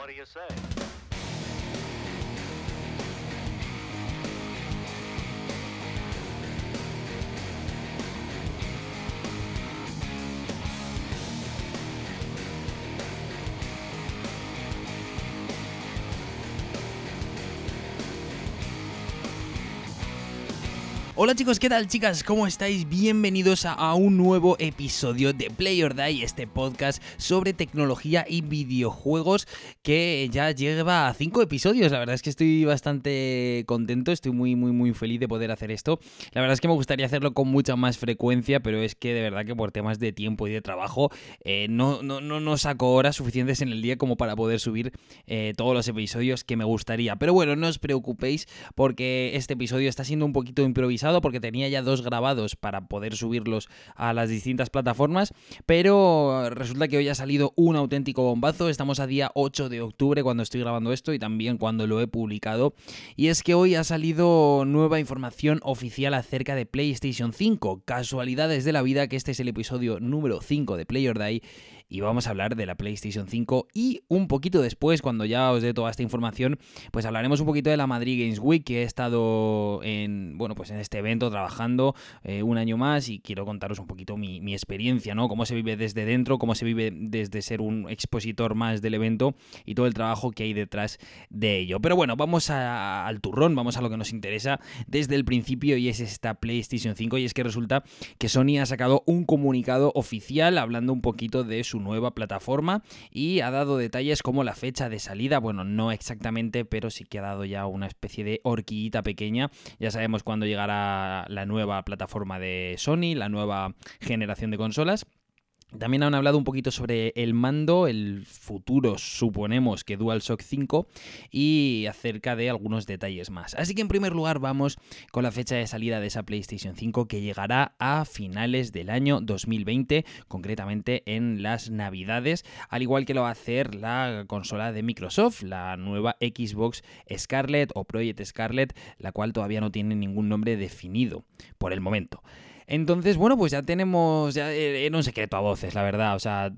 What do you say? Hola chicos, ¿qué tal chicas? ¿Cómo estáis? Bienvenidos a, un nuevo episodio de Play or Die, este podcast sobre tecnología y videojuegos que ya lleva a 5 episodios. La verdad es que estoy bastante contento, estoy muy muy muy feliz de poder hacer esto. La verdad es que me gustaría hacerlo con mucha más frecuencia, pero es que de verdad que por temas de tiempo y de trabajo eh, no, no, no, no saco horas suficientes en el día como para poder subir eh, todos los episodios que me gustaría. Pero bueno, no os preocupéis porque este episodio está siendo un poquito improvisado porque tenía ya dos grabados para poder subirlos a las distintas plataformas, pero resulta que hoy ha salido un auténtico bombazo. Estamos a día 8 de octubre cuando estoy grabando esto y también cuando lo he publicado. Y es que hoy ha salido nueva información oficial acerca de PlayStation 5. Casualidades de la vida que este es el episodio número 5 de Play or Die y vamos a hablar de la PlayStation 5 y un poquito después, cuando ya os dé toda esta información, pues hablaremos un poquito de la Madrid Games Week, que he estado en, bueno, pues en este evento trabajando eh, un año más y quiero contaros un poquito mi, experiencia, ¿no? Cómo se vive desde dentro, cómo se vive desde ser un expositor más del evento y todo el trabajo que hay detrás de ello. Pero bueno, vamos al turrón, vamos a lo que nos interesa desde el principio y es esta PlayStation 5 y es que resulta que Sony ha sacado un comunicado oficial hablando un poquito de su nueva plataforma y ha dado detalles como la fecha de salida, bueno, no exactamente, pero sí que ha dado ya una especie de horquillita pequeña. Ya sabemos cuándo llegará la nueva plataforma de Sony, la nueva generación de consolas. También han hablado un poquito sobre el mando, el futuro, suponemos que DualShock 5, y acerca de algunos detalles más. Así que en primer lugar vamos con la fecha de salida de esa PlayStation 5 que llegará a finales del año 2020, concretamente en las navidades, al igual que lo va a hacer la consola de Microsoft, la nueva Xbox Scarlett o Project Scarlett, la cual todavía no tiene ningún nombre definido por el momento. Entonces, bueno, pues ya tenemos, ya era un secreto a voces, la verdad. O sea,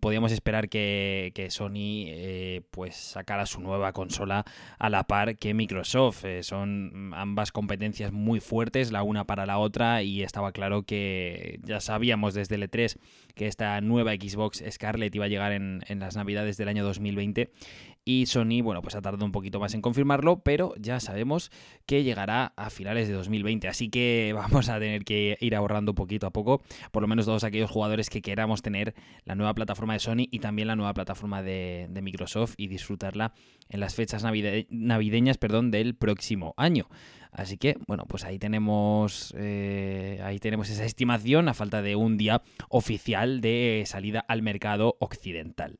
podíamos esperar que, que Sony eh, pues sacara su nueva consola a la par que Microsoft. Eh, son ambas competencias muy fuertes, la una para la otra, y estaba claro que ya sabíamos desde el E3 que esta nueva Xbox Scarlett iba a llegar en, en las navidades del año 2020 y Sony, bueno, pues ha tardado un poquito más en confirmarlo, pero ya sabemos que llegará a finales de 2020. Así que vamos a tener que ir ahorrando poquito a poco, por lo menos todos aquellos jugadores que queramos tener la nueva plataforma de Sony y también la nueva plataforma de, Microsoft y disfrutarla en las fechas navide navideñas perdón, del próximo año. Así que, bueno, pues ahí tenemos, eh, ahí tenemos esa estimación a falta de un día oficial de salida al mercado occidental.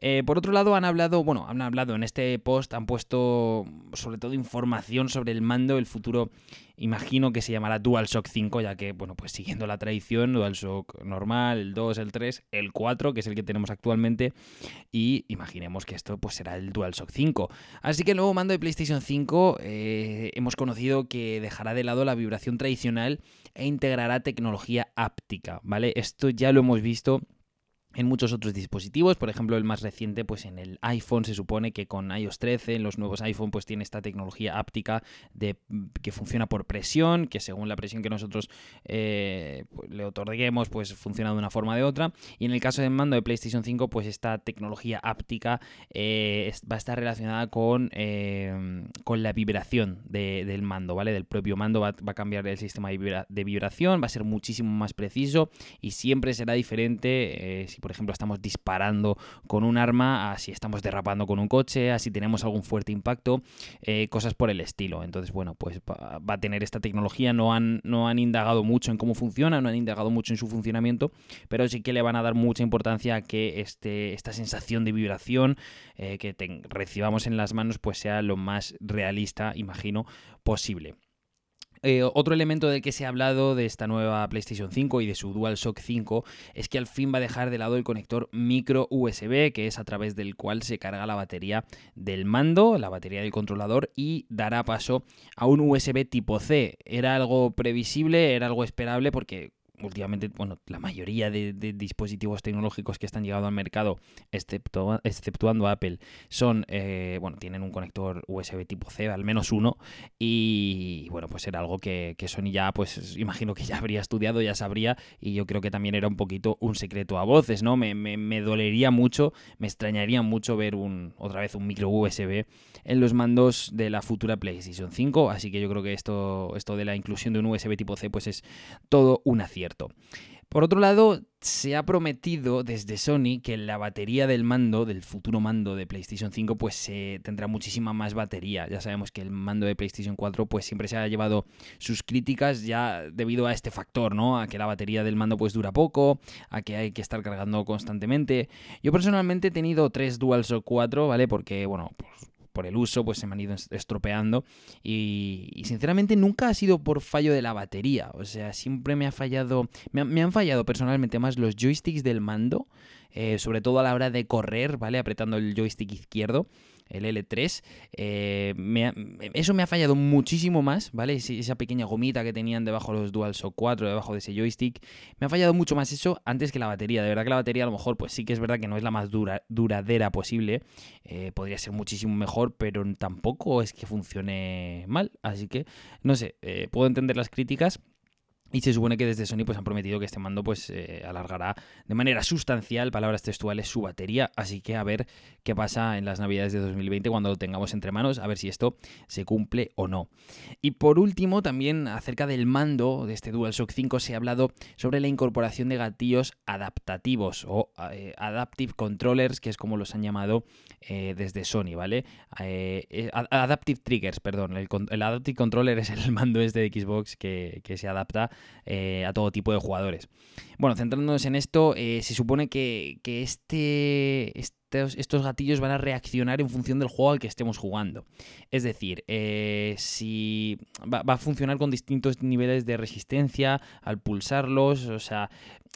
Eh, por otro lado, han hablado, bueno, han hablado en este post, han puesto sobre todo información sobre el mando, el futuro, imagino que se llamará DualShock 5, ya que, bueno, pues siguiendo la tradición, DualShock normal, el 2, el 3, el 4, que es el que tenemos actualmente, y imaginemos que esto pues será el DualShock 5. Así que el nuevo mando de PlayStation 5 eh, hemos conocido que dejará de lado la vibración tradicional e integrará tecnología áptica, ¿vale? Esto ya lo hemos visto en muchos otros dispositivos, por ejemplo el más reciente pues en el iPhone se supone que con iOS 13 en los nuevos iPhone pues tiene esta tecnología áptica de que funciona por presión, que según la presión que nosotros eh, pues, le otorguemos pues funciona de una forma o de otra y en el caso del mando de PlayStation 5 pues esta tecnología áptica eh, va a estar relacionada con, eh, con la vibración de, del mando, ¿vale? Del propio mando va, a cambiar el sistema de, de, vibración, va a ser muchísimo más preciso y siempre será diferente si por ejemplo estamos disparando con un arma, a si estamos derrapando con un coche, a si tenemos algún fuerte impacto, eh, cosas por el estilo. Entonces, bueno, pues va, a tener esta tecnología, no han, no han indagado mucho en cómo funciona, no han indagado mucho en su funcionamiento, pero sí que le van a dar mucha importancia a que este, esta sensación de vibración eh, que recibamos en las manos pues sea lo más realista, imagino, posible. Eh, otro elemento del que se ha hablado de esta nueva PlayStation 5 y de su DualShock 5 es que al fin va a dejar de lado el conector micro USB, que es a través del cual se carga la batería del mando, la batería del controlador, y dará paso a un USB tipo C. Era algo previsible, era algo esperable porque últimamente, bueno, la mayoría de, dispositivos tecnológicos que están llegando al mercado, excepto, exceptuando Apple, son, eh, bueno, tienen un conector USB tipo C, al menos uno, y bueno, pues era algo que, Sony ya, pues imagino que ya habría estudiado, ya sabría, y yo creo que también era un poquito un secreto a voces, ¿no? Me, me, me dolería mucho, me extrañaría mucho ver un, otra vez un micro USB en los mandos de la futura PlayStation 5, así que yo creo que esto, esto de la inclusión de un USB tipo C, pues es todo un acierto. Por otro lado, se ha prometido desde Sony que la batería del mando, del futuro mando de PlayStation 5, pues se tendrá muchísima más batería. Ya sabemos que el mando de PlayStation 4 pues siempre se ha llevado sus críticas ya debido a este factor, ¿no? A que la batería del mando pues dura poco, a que hay que estar cargando constantemente. Yo personalmente he tenido tres DualShock 4, ¿vale? Porque, bueno, pues por el uso, pues se me han ido estropeando. Y, sinceramente nunca ha sido por fallo de la batería. O sea, siempre me ha fallado. Me, han fallado personalmente más los joysticks del mando. Eh, sobre todo a la hora de correr, ¿vale? Apretando el joystick izquierdo el L3. Eh, eso me ha fallado muchísimo más, ¿vale? esa pequeña gomita que tenían debajo de los DualShock 4, debajo de ese joystick. Me ha fallado mucho más eso antes que la batería. De verdad que la batería a lo mejor, pues sí que es verdad que no es la más dura, duradera posible. Eh, podría ser muchísimo mejor, pero tampoco es que funcione mal. Así que, no sé, eh, puedo entender las críticas. Y se supone que desde Sony pues han prometido que este mando pues eh, alargará de manera sustancial, palabras textuales, su batería. Así que a ver qué pasa en las navidades de 2020 cuando lo tengamos entre manos, a ver si esto se cumple o no. Y por último, también acerca del mando de este DualShock 5 se ha hablado sobre la incorporación de gatillos adaptativos o eh, Adaptive Controllers, que es como los han llamado eh, desde Sony, ¿vale? adaptive Triggers, perdón. El, Adaptive Controller es el mando este de Xbox que, que se adapta eh, a todo tipo de jugadores. Bueno, centrándonos en esto, eh, se supone que, este, estos, gatillos van a reaccionar en función del juego al que estemos jugando. Es decir, eh, si va, va, a funcionar con distintos niveles de resistencia al pulsarlos. O sea,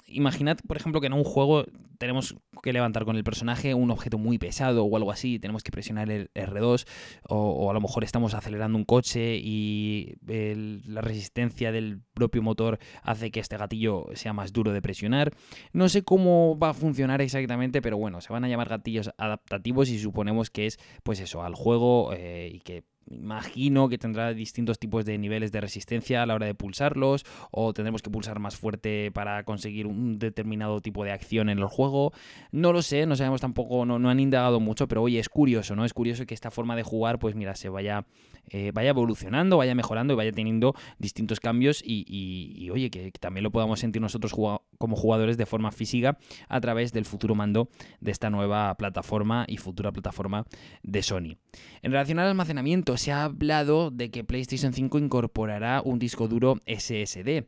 imaginad, por ejemplo, que en un juego tenemos que levantar con el personaje un objeto muy pesado o algo así, tenemos que presionar el R2 o, a lo mejor estamos acelerando un coche y la resistencia del propio motor hace que este gatillo sea más duro de presionar. No sé cómo va a funcionar exactamente, pero bueno, se van a llamar gatillos adaptativos y suponemos que es pues eso, al juego eh, y que imagino que tendrá distintos tipos de niveles de resistencia a la hora de pulsarlos o tendremos que pulsar más fuerte para conseguir un determinado tipo de acción en el juego. No lo sé, no sabemos tampoco, no, no han indagado mucho, pero oye, es curioso, ¿no? Es curioso que esta forma de jugar, pues mira, se vaya, eh, vaya evolucionando, vaya mejorando y vaya teniendo distintos cambios y, oye, que, también lo podamos sentir nosotros como jugadores de forma física a través del futuro mando de esta nueva plataforma y futura plataforma de Sony. En relación al almacenamiento, se ha hablado de que PlayStation 5 incorporará un disco duro SSD.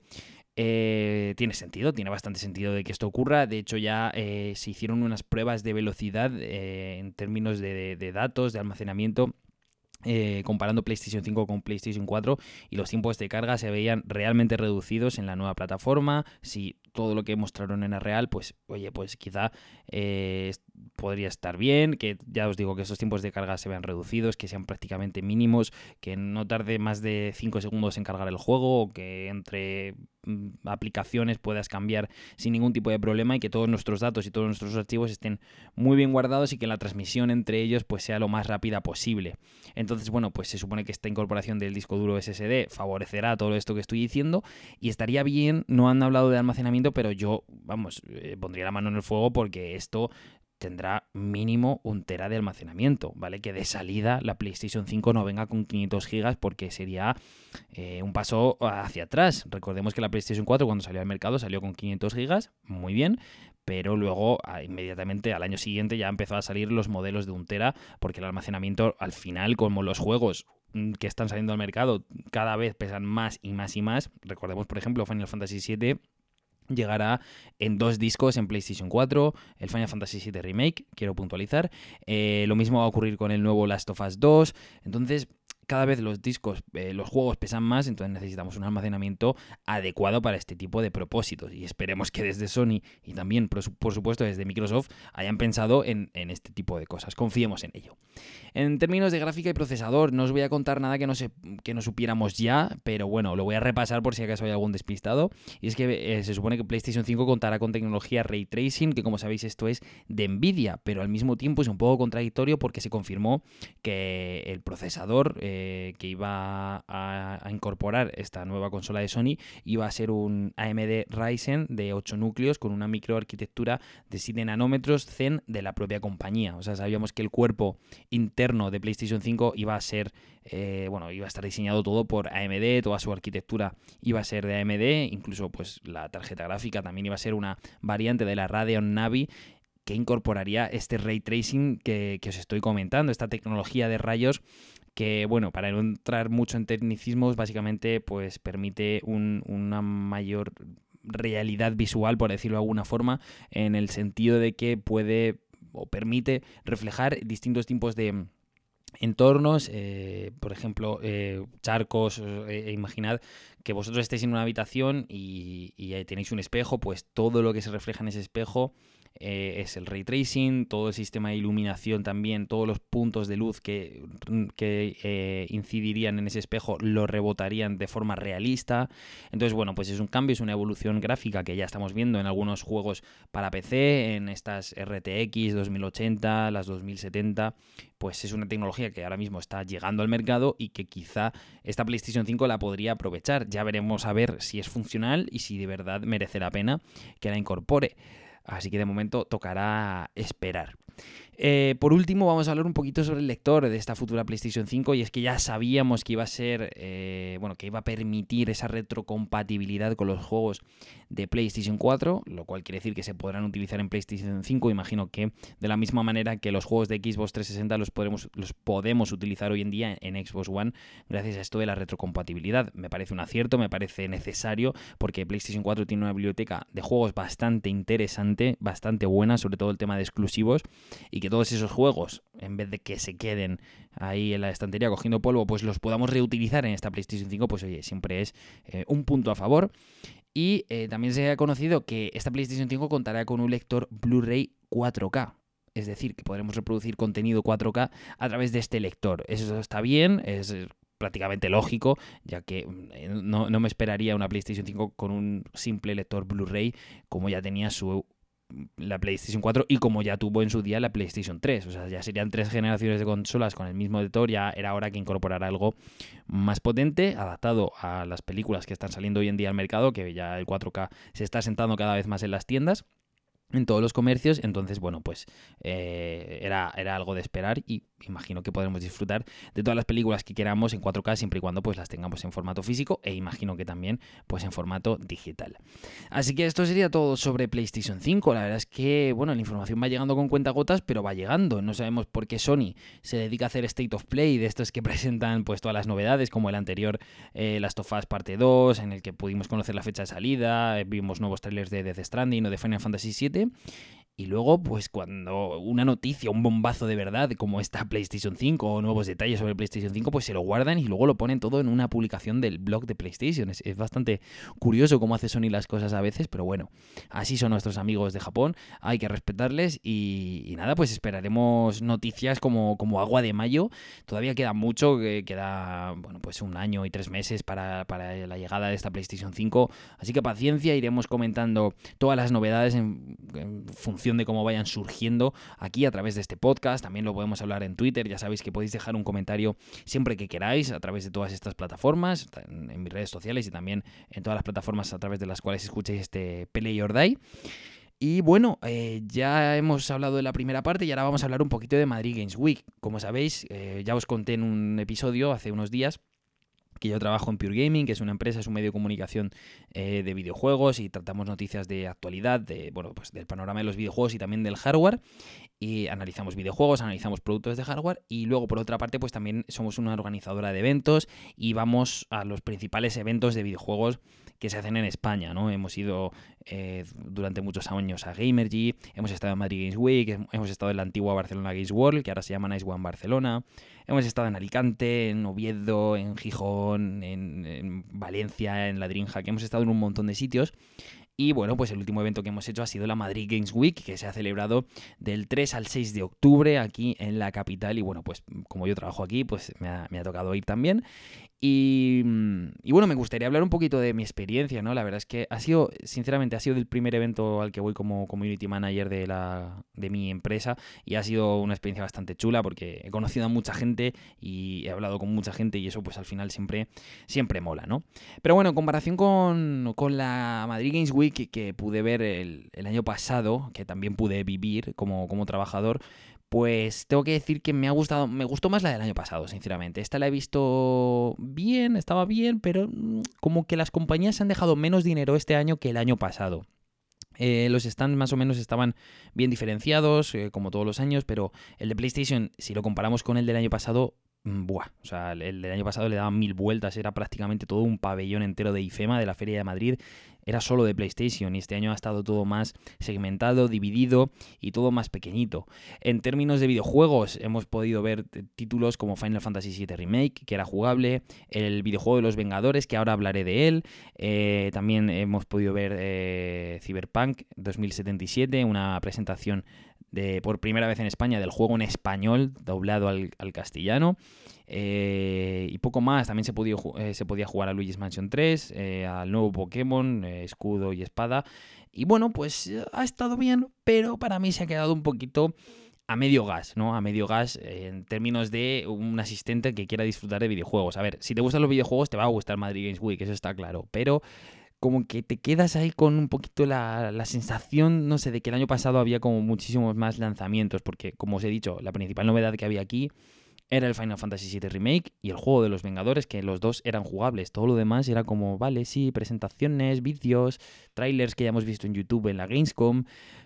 Eh, tiene sentido, tiene bastante sentido de que esto ocurra. De hecho, ya eh, se hicieron unas pruebas de velocidad en términos de, datos, de almacenamiento. Comparando PlayStation 5 con PlayStation 4 y los tiempos de carga se veían realmente reducidos en la nueva plataforma. Si todo lo que mostraron en el real, pues oye, pues quizá podría estar bien, que ya os digo que esos tiempos de carga se vean reducidos, que sean prácticamente mínimos, que no tarde más de 5 segundos en cargar el juego, o que entre mm, aplicaciones puedas cambiar sin ningún tipo de problema y que todos nuestros datos y todos nuestros archivos estén muy bien guardados y que la transmisión entre ellos pues sea lo más rápida posible. Entonces, bueno, pues se supone que esta incorporación del disco duro SSD favorecerá todo esto que estoy diciendo y estaría bien, no han hablado de almacenamiento, pero yo, vamos, eh, pondría la mano en el fuego porque esto tendrá mínimo un tera de almacenamiento, ¿vale? Que de salida la PlayStation 5 no venga con 500 gigas porque sería eh, un paso hacia atrás. Recordemos que la PlayStation 4 cuando salió al mercado salió con 500 gigas, muy bien, pero luego inmediatamente al año siguiente ya empezó a salir los modelos de un tera porque el almacenamiento al final como los juegos mm, que están saliendo al mercado cada vez pesan más y más y más. Recordemos, por ejemplo, Final Fantasy VII llegará en dos discos en PlayStation 4, el Final Fantasy VII Remake, quiero puntualizar. Eh, lo mismo va a ocurrir con el nuevo Last of Us 2. Entonces, cada vez los discos, eh, los juegos pesan más, entonces necesitamos un almacenamiento adecuado para este tipo de propósitos. Y esperemos que desde Sony y también, por, supuesto, desde Microsoft hayan pensado en, este tipo de cosas. Confiemos en ello. En términos de gráfica y procesador, no os voy a contar nada que no, se, que no supiéramos ya, pero bueno, lo voy a repasar por si acaso hay algún despistado. Y es que eh, se supone que PlayStation 5 contará con tecnología Ray Tracing, que como sabéis esto es de Nvidia, pero al mismo tiempo es un poco contradictorio porque se confirmó que el procesador... Eh, eh, que iba a, incorporar esta nueva consola de Sony iba a ser un AMD Ryzen de 8 núcleos con una microarquitectura de 7 nanómetros Zen de la propia compañía. O sea, sabíamos que el cuerpo interno de PlayStation 5 iba a ser, eh, bueno, iba a estar diseñado todo por AMD, toda su arquitectura iba a ser de AMD, incluso pues la tarjeta gráfica también iba a ser una variante de la Radeon Navi que incorporaría este ray tracing que, que, os estoy comentando, esta tecnología de rayos que bueno, para no entrar mucho en tecnicismos, básicamente pues permite una mayor realidad visual, por decirlo de alguna forma, en el sentido de que puede o permite reflejar distintos tipos de entornos, eh, por ejemplo, eh, charcos, eh, imaginad que vosotros estéis en una habitación y, y tenéis un espejo, pues todo lo que se refleja en ese espejo eh, es el ray tracing, todo el sistema de iluminación también, todos los puntos de luz que, que eh, incidirían en ese espejo lo rebotarían de forma realista. Entonces, bueno, pues es un cambio, es una evolución gráfica que ya estamos viendo en algunos juegos para PC, en estas RTX 2080, las 2070, pues es una tecnología que ahora mismo está llegando al mercado y que quizá esta PlayStation 5 la podría aprovechar. Ya veremos a ver si es funcional y si de verdad merece la pena que la incorpore. Así que de momento tocará esperar. Eh, por último, vamos a hablar un poquito sobre el lector de esta futura PlayStation 5 y es que ya sabíamos que iba a ser, eh, bueno, que iba a permitir esa retrocompatibilidad con los juegos de PlayStation 4, lo cual quiere decir que se podrán utilizar en PlayStation 5. Imagino que de la misma manera que los juegos de Xbox 360 los podemos, los podemos utilizar hoy en día en Xbox One gracias a esto de la retrocompatibilidad. Me parece un acierto, me parece necesario porque PlayStation 4 tiene una biblioteca de juegos bastante interesante, bastante buena, sobre todo el tema de exclusivos y que todos esos juegos, en vez de que se queden ahí en la estantería cogiendo polvo, pues los podamos reutilizar en esta PlayStation 5, pues oye, siempre es eh, un punto a favor. Y eh, también se ha conocido que esta PlayStation 5 contará con un lector Blu-ray 4K. Es decir, que podremos reproducir contenido 4K a través de este lector. Eso está bien, es prácticamente lógico, ya que eh, no, no, me esperaría una PlayStation 5 con un simple lector Blu-ray como ya tenía su la PlayStation 4 y como ya tuvo en su día la PlayStation 3. O sea, ya serían tres generaciones de consolas con el mismo editor, ya era hora que incorporara algo más potente, adaptado a las películas que están saliendo hoy en día al mercado, que ya el 4K se está sentando cada vez más en las tiendas en todos los comercios, entonces bueno, pues eh, era, era algo de esperar y imagino que podremos disfrutar de todas las películas que queramos en 4K siempre y cuando pues las tengamos en formato físico e imagino que también pues en formato digital. Así que esto sería todo sobre PlayStation 5. La verdad es que bueno, la información va llegando con cuentagotas, pero va llegando. No sabemos por qué Sony se dedica a hacer State of Play de estos que presentan pues todas las novedades, como el anterior eh, Last of Us parte 2, en el que pudimos conocer la fecha de salida, eh, vimos nuevos trailers de Death Stranding o de Final Fantasy VII y luego, pues cuando una noticia, un bombazo de verdad, como esta PlayStation 5 o nuevos detalles sobre PlayStation 5, pues se lo guardan y luego lo ponen todo en una publicación del blog de PlayStation. Es, bastante curioso cómo hace Sony las cosas a veces, pero bueno, así son nuestros amigos de Japón, hay que respetarles y, nada, pues esperaremos noticias como, como agua de mayo. Todavía queda mucho, queda, bueno, pues un año y tres meses para, la llegada de esta PlayStation 5, así que paciencia, iremos comentando todas las novedades en función de cómo vayan surgiendo aquí a través de este podcast. También lo podemos hablar en Twitter. Ya sabéis que podéis dejar un comentario siempre que queráis a través de todas estas plataformas, en, mis redes sociales y también en todas las plataformas a través de las cuales escuchéis este Play or Die. Y bueno, eh, ya hemos hablado de la primera parte y ahora vamos a hablar un poquito de Madrid Games Week. Como sabéis, eh, ya os conté en un episodio hace unos días que yo trabajo en Pure Gaming, que es una empresa, es un medio de comunicación eh, de videojuegos y tratamos noticias de actualidad, de, bueno, pues del panorama de los videojuegos y también del hardware. Y analizamos videojuegos, analizamos productos de hardware y luego por otra parte pues también somos una organizadora de eventos y vamos a los principales eventos de videojuegos que se hacen en España, ¿no? Hemos ido eh, durante muchos años a Gamergy, hemos estado en Madrid Games Week, hemos estado en la antigua Barcelona Games World, que ahora se llama Nice One Barcelona, Hemos estado en Alicante, en Oviedo, en Gijón, en, en Valencia, en Ladrinja, que hemos estado en un montón de sitios. Y bueno, pues el último evento que hemos hecho ha sido la Madrid Games Week, que se ha celebrado del 3 al 6 de octubre aquí en la capital. Y bueno, pues como yo trabajo aquí, pues me ha, tocado ir también. Y, y, bueno, me gustaría hablar un poquito de mi experiencia, ¿no? La verdad es que ha sido, sinceramente, ha sido el primer evento al que voy como community manager de, la, de mi empresa y ha sido una experiencia bastante chula porque he conocido a mucha gente y he hablado con mucha gente y eso pues al final siempre, siempre mola, ¿no? Pero bueno, en comparación con, con la Madrid Games Week que, que pude ver el, año pasado, que también pude vivir como, como trabajador, pues tengo que decir que me ha gustado, me gustó más la del año pasado, sinceramente. Esta la he visto bien, estaba bien, pero mm, como que las compañías han dejado menos dinero este año que el año pasado. Eh, los stands más o menos estaban bien diferenciados, eh, como todos los años, pero el de PlayStation, si lo comparamos con el del año pasado, mm, buah, o sea, el del año pasado le daban mil vueltas, era prácticamente todo un pabellón entero de IFEMA, de la Feria de Madrid, era solo de PlayStation y este año ha estado todo más segmentado, dividido y todo más pequeñito. En términos de videojuegos hemos podido ver títulos como Final Fantasy VII Remake, que era jugable, el videojuego de los Vengadores, que ahora hablaré de él, eh, también hemos podido ver eh, Cyberpunk 2077, una presentación por primera vez en España del juego en español doblado al, al castellano. Eh, y poco más, también se podía, eh, se podía jugar a Luigi's Mansion 3, eh, al nuevo Pokémon, eh, escudo y espada. Y bueno, pues ha estado bien, pero para mí se ha quedado un poquito a medio gas, ¿no? A medio gas en términos de un asistente que quiera disfrutar de videojuegos. A ver, si te gustan los videojuegos te va a gustar Madrid Games Week, eso está claro, pero como que te quedas ahí con un poquito la, la, sensación, no sé, de que el año pasado había como muchísimos más lanzamientos, porque como os he dicho, la principal novedad que había aquí era el Final Fantasy VII Remake y el juego de los Vengadores, que los dos eran jugables. Todo lo demás era como, vale, sí, presentaciones, vídeos, trailers que ya hemos visto en YouTube en la Gamescom,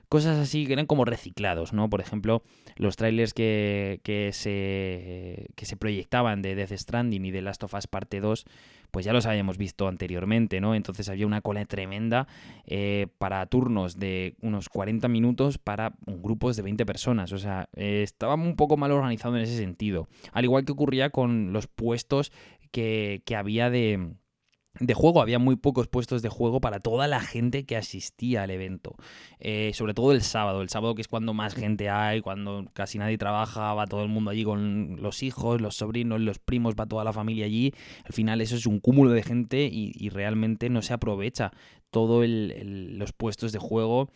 cosas así que eran como reciclados, ¿no? Por ejemplo, los trailers que, que, se, que se proyectaban de Death Stranding y de Last of Us Parte 2 pues ya los habíamos visto anteriormente, ¿no? Entonces había una cola tremenda eh, para turnos de unos 40 minutos para grupos de 20 personas. O sea, eh, estaba un poco mal organizado en ese sentido. Al igual que ocurría con los puestos que, que había de de juego, había muy pocos puestos de juego para toda la gente que asistía al evento. Eh, sobre todo el sábado, el sábado que es cuando más gente hay, cuando casi nadie trabaja, va todo el mundo allí con los hijos, los sobrinos, los primos, va toda la familia allí. Al final eso es un cúmulo de gente y, y realmente no se aprovecha todos los puestos de juego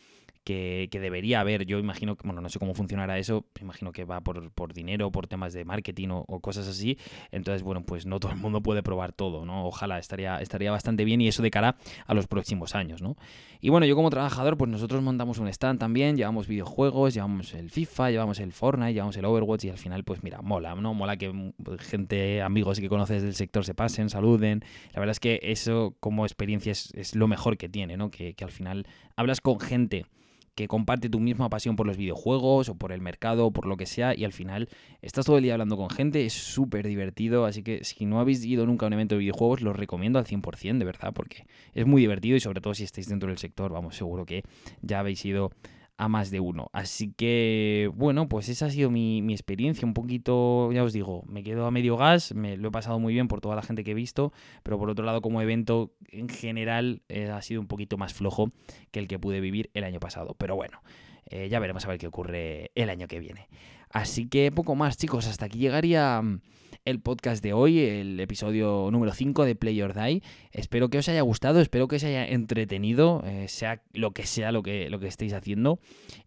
que, debería haber. Yo imagino que, bueno, no sé cómo funcionará eso, imagino que va por, por dinero, por temas de marketing o, cosas así. Entonces, bueno, pues no todo el mundo puede probar todo, ¿no? Ojalá estaría, estaría bastante bien y eso de cara a los próximos años, ¿no? Y bueno, yo como trabajador, pues nosotros montamos un stand también, llevamos videojuegos, llevamos el FIFA, llevamos el Fortnite, llevamos el Overwatch y al final, pues mira, mola, ¿no? Mola que gente, amigos que conoces del sector se pasen, saluden. La verdad es que eso como experiencia es, es lo mejor que tiene, ¿no? Que, que al final hablas con gente que comparte tu misma pasión por los videojuegos o por el mercado o por lo que sea y al final estás todo el día hablando con gente, es súper divertido, así que si no habéis ido nunca a un evento de videojuegos, lo recomiendo al 100% de verdad, porque es muy divertido y sobre todo si estáis dentro del sector, vamos, seguro que ya habéis ido a más de uno. Así que, bueno, pues esa ha sido mi, experiencia. Un poquito, ya os digo, me quedo a medio gas, me lo he pasado muy bien por toda la gente que he visto, pero por otro lado, como evento en general, eh, ha sido un poquito más flojo que el que pude vivir el año pasado. Pero bueno, eh, ya veremos a ver qué ocurre el año que viene. Así que poco más, chicos, hasta aquí llegaría el podcast de hoy, el episodio número 5 de Play or Die. Espero que os haya gustado, espero que os haya entretenido, eh, sea lo que sea lo que, lo que estéis haciendo.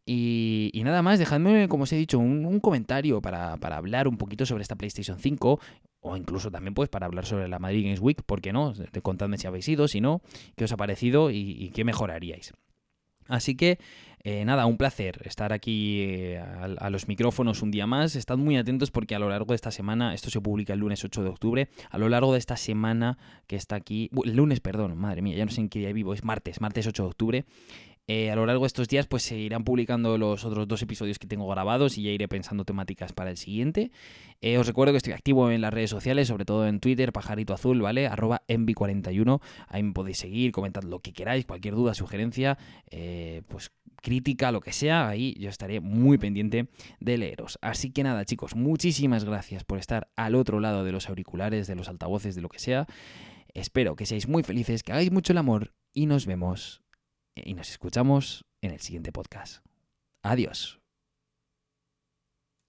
Y, nada más, dejadme, como os he dicho, un, un comentario para, para hablar un poquito sobre esta PlayStation 5 o incluso también pues para hablar sobre la Madrid Games Week, ¿por qué no? Contadme si habéis ido, si no, qué os ha parecido y, y qué mejoraríais. Así que eh, nada, un placer estar aquí eh, a, los micrófonos un día más. Estad muy atentos porque a lo largo de esta semana, esto se publica el lunes 8 de octubre, a lo largo de esta semana que está aquí, el lunes, perdón, madre mía, ya no sé en qué día vivo, es martes, martes 8 de octubre. Eh, a lo largo de estos días pues se irán publicando los otros dos episodios que tengo grabados y ya iré pensando temáticas para el siguiente. Eh, os recuerdo que estoy activo en las redes sociales, sobre todo en Twitter, pajarito azul, ¿vale? Arroba envi41. Ahí me podéis seguir, comentad lo que queráis, cualquier duda, sugerencia, eh, pues crítica, lo que sea, ahí yo estaré muy pendiente de leeros. Así que nada, chicos, muchísimas gracias por estar al otro lado de los auriculares, de los altavoces, de lo que sea. Espero que seáis muy felices, que hagáis mucho el amor y nos vemos y nos escuchamos en el siguiente podcast. Adiós.